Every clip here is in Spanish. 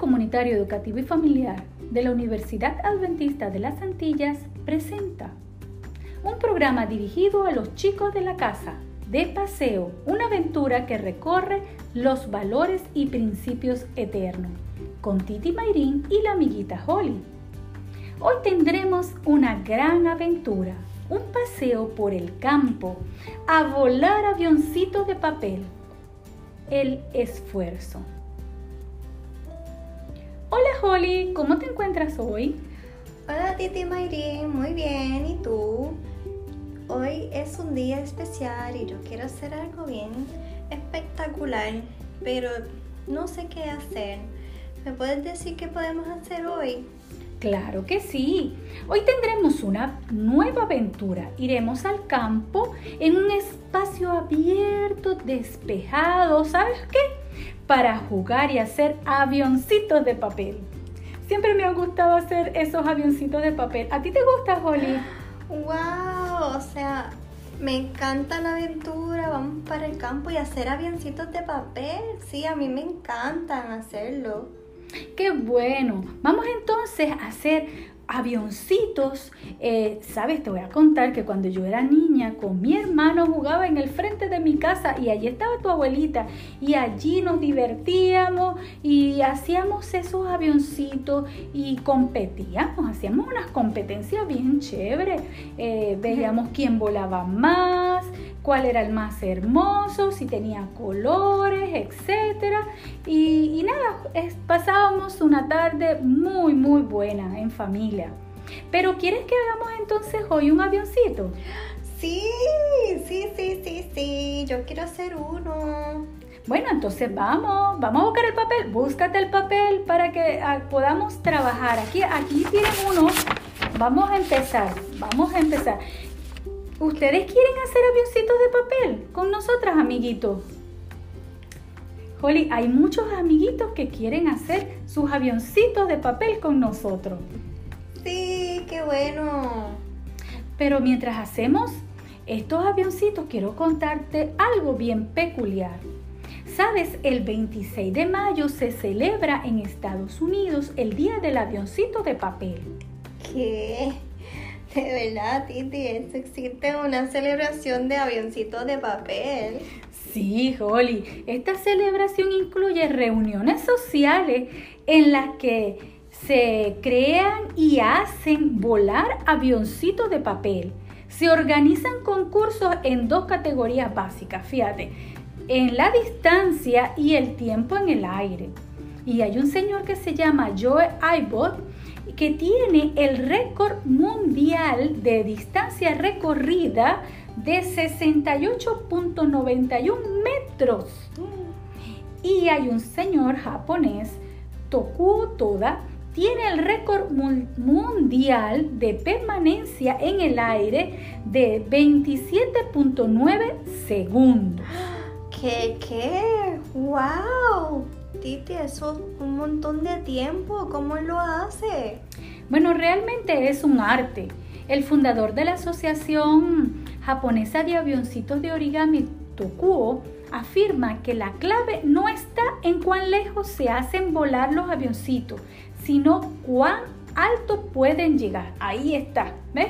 Comunitario Educativo y Familiar de la Universidad Adventista de las Antillas presenta un programa dirigido a los chicos de la casa, de paseo, una aventura que recorre los valores y principios eternos, con Titi Mayrín y la amiguita Holly. Hoy tendremos una gran aventura, un paseo por el campo, a volar avioncitos de papel. El esfuerzo. Hola Holly, ¿cómo te encuentras hoy? Hola Titi Mayrin, muy bien, ¿y tú? Hoy es un día especial y yo quiero hacer algo bien espectacular, pero no sé qué hacer. ¿Me puedes decir qué podemos hacer hoy? Claro que sí. Hoy tendremos una nueva aventura. Iremos al campo en un espacio abierto, despejado. ¿Sabes qué? Para jugar y hacer avioncitos de papel. Siempre me ha gustado hacer esos avioncitos de papel. ¿A ti te gusta, Holly? ¡Wow! O sea, me encanta la aventura. Vamos para el campo y hacer avioncitos de papel. Sí, a mí me encantan hacerlo. ¡Qué bueno! Vamos entonces a hacer avioncitos. Eh, Sabes, te voy a contar que cuando yo era niña con mi hermano jugaba en el frente de mi casa y allí estaba tu abuelita y allí nos divertíamos y hacíamos esos avioncitos y competíamos, hacíamos unas competencias bien chéveres. Eh, veíamos quién volaba más, cuál era el más hermoso, si tenía colores, etc. Y, y nada, pasábamos una tarde muy, muy buena en familia. Pero ¿quieres que hagamos entonces hoy un avioncito? Sí, sí, sí, sí, sí, yo quiero hacer uno. Bueno, entonces vamos, vamos a buscar el papel. Búscate el papel para que ah, podamos trabajar. Aquí, aquí tienen uno. Vamos a empezar, vamos a empezar. ¿Ustedes quieren hacer avioncitos de papel con nosotras, amiguitos? Holly, hay muchos amiguitos que quieren hacer sus avioncitos de papel con nosotros. Sí, qué bueno. Pero mientras hacemos estos avioncitos, quiero contarte algo bien peculiar. Sabes, el 26 de mayo se celebra en Estados Unidos el Día del Avioncito de Papel. ¿Qué? De verdad, Titi, existe una celebración de avioncitos de papel. Sí, Holly, esta celebración incluye reuniones sociales en las que se crean y hacen volar avioncitos de papel. Se organizan concursos en dos categorías básicas, fíjate, en la distancia y el tiempo en el aire. Y hay un señor que se llama Joe Aibot que tiene el récord mundial de distancia recorrida de 68.91 metros. Y hay un señor japonés, Tokuo Toda, tiene el récord mundial de permanencia en el aire de 27.9 segundos. ¿Qué? ¿Qué? ¡Wow! Titi, eso es un montón de tiempo. ¿Cómo lo hace? Bueno, realmente es un arte. El fundador de la Asociación Japonesa de Avioncitos de Origami, Tokuo, afirma que la clave no está en cuán lejos se hacen volar los avioncitos, sino cuán alto pueden llegar. Ahí está, ¿ves?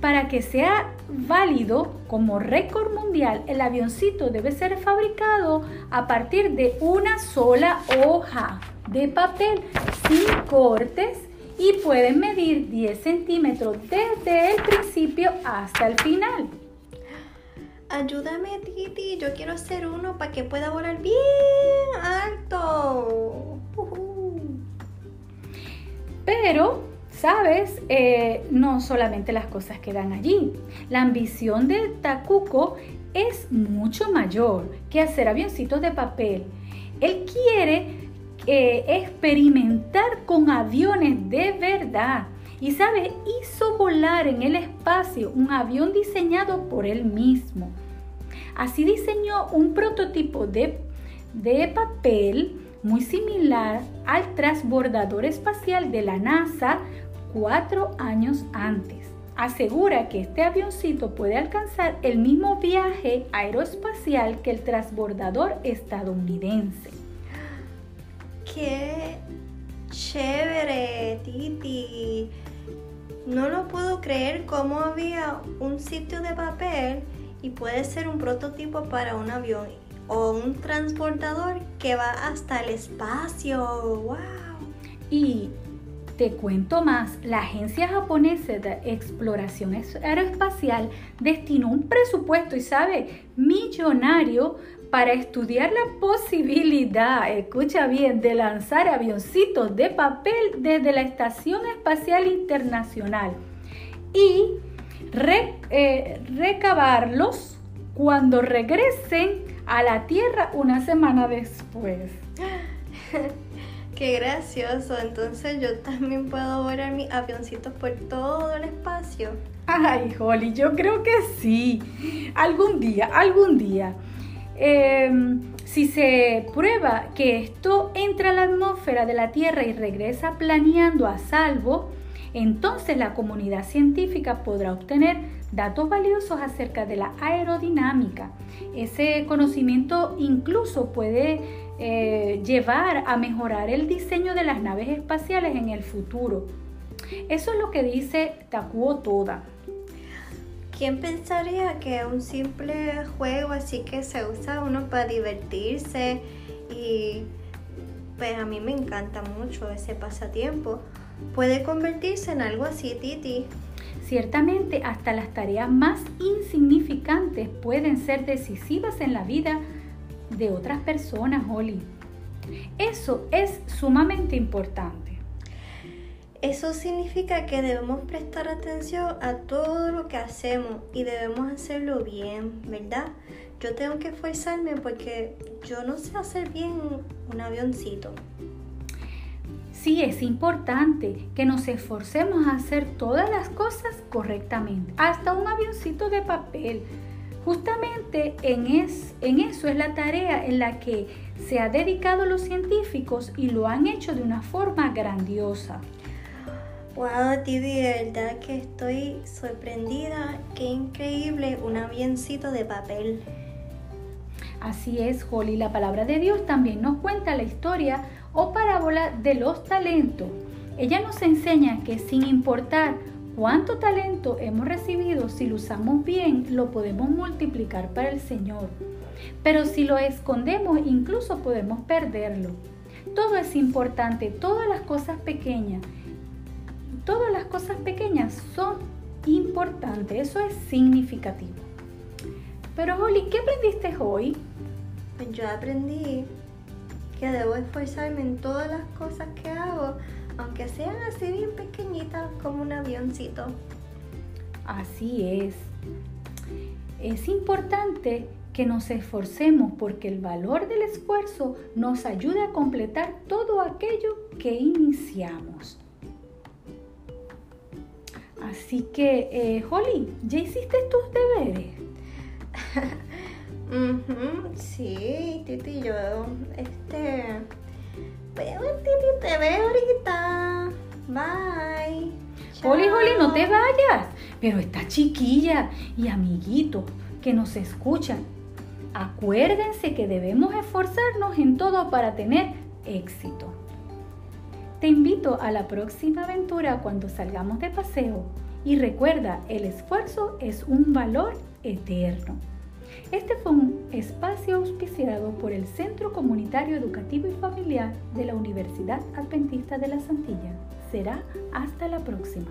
Para que sea válido como récord mundial, el avioncito debe ser fabricado a partir de una sola hoja de papel sin cortes y pueden medir 10 centímetros desde el principio hasta el final. Ayúdame, Titi, yo quiero hacer uno para que pueda volar bien alto. Pero, sabes, eh, no solamente las cosas quedan allí. La ambición de Takuko es mucho mayor que hacer avioncitos de papel. Él quiere eh, experimentar con aviones de verdad. Y sabe, hizo volar en el espacio un avión diseñado por él mismo. Así diseñó un prototipo de, de papel muy similar al transbordador espacial de la NASA cuatro años antes. Asegura que este avioncito puede alcanzar el mismo viaje aeroespacial que el transbordador estadounidense. ¡Qué chévere, Titi. No lo puedo creer cómo había un sitio de papel y puede ser un prototipo para un avión o un transportador que va hasta el espacio. ¡Wow! Y te cuento más, la Agencia Japonesa de Exploración Aeroespacial destinó un presupuesto, y sabe, millonario para estudiar la posibilidad, escucha bien, de lanzar avioncitos de papel desde la Estación Espacial Internacional y eh, recabarlos cuando regresen a la Tierra una semana después. Qué gracioso. Entonces yo también puedo volar mi avioncito por todo el espacio. Ay, Holly, yo creo que sí. Algún día, algún día. Em, si se prueba que esto entra a la atmósfera de la Tierra y regresa planeando a salvo, entonces la comunidad científica podrá obtener datos valiosos acerca de la aerodinámica. Ese conocimiento incluso puede eh, llevar a mejorar el diseño de las naves espaciales en el futuro. Eso es lo que dice Takuo Toda. ¿Quién pensaría que un simple juego así que se usa uno para divertirse y pues a mí me encanta mucho ese pasatiempo puede convertirse en algo así, Titi? Ciertamente hasta las tareas más insignificantes pueden ser decisivas en la vida de otras personas, Holly. Eso es sumamente importante. Eso significa que debemos prestar atención a todo lo que hacemos y debemos hacerlo bien, ¿verdad? Yo tengo que esforzarme porque yo no sé hacer bien un avioncito. Sí, es importante que nos esforcemos a hacer todas las cosas correctamente, hasta un avioncito de papel Justamente en, en eso es la tarea en la que se ha dedicado los científicos y lo han hecho de una forma grandiosa. Wow, Titi, de verdad que estoy sorprendida. Qué increíble, un avioncito de papel. Así es, Holly. La palabra de Dios también nos cuenta la historia o parábola de los talentos. Ella nos enseña que sin importar cuánto talento hemos recibido, si lo usamos bien, lo podemos multiplicar para el Señor. Pero si lo escondemos, incluso podemos perderlo. Todo es importante, todas las cosas pequeñas. Todas las cosas pequeñas son importantes, eso es significativo. Pero Holly, ¿qué aprendiste hoy? Pues yo aprendí que debo esforzarme en todas las cosas que hago aunque sean así bien pequeñitas como un avioncito. Así es. Es importante que nos esforcemos porque el valor del esfuerzo nos ayuda a completar todo aquello que iniciamos. Así que, eh, Holly, ¿ya hiciste tus deberes? Sí, Titi, yo, este, veo, Titi, te veo ahorita. Bye. Holly, Holly, no te vayas. Pero esta chiquilla y amiguito que nos escuchan, acuérdense que debemos esforzarnos en todo para tener éxito. Te invito a la próxima aventura cuando salgamos de paseo y recuerda, el esfuerzo es un valor eterno. Este fue un espacio auspiciado por el Centro Comunitario Educativo y Familiar de la Universidad Adventista de la Santilla. Será hasta la próxima.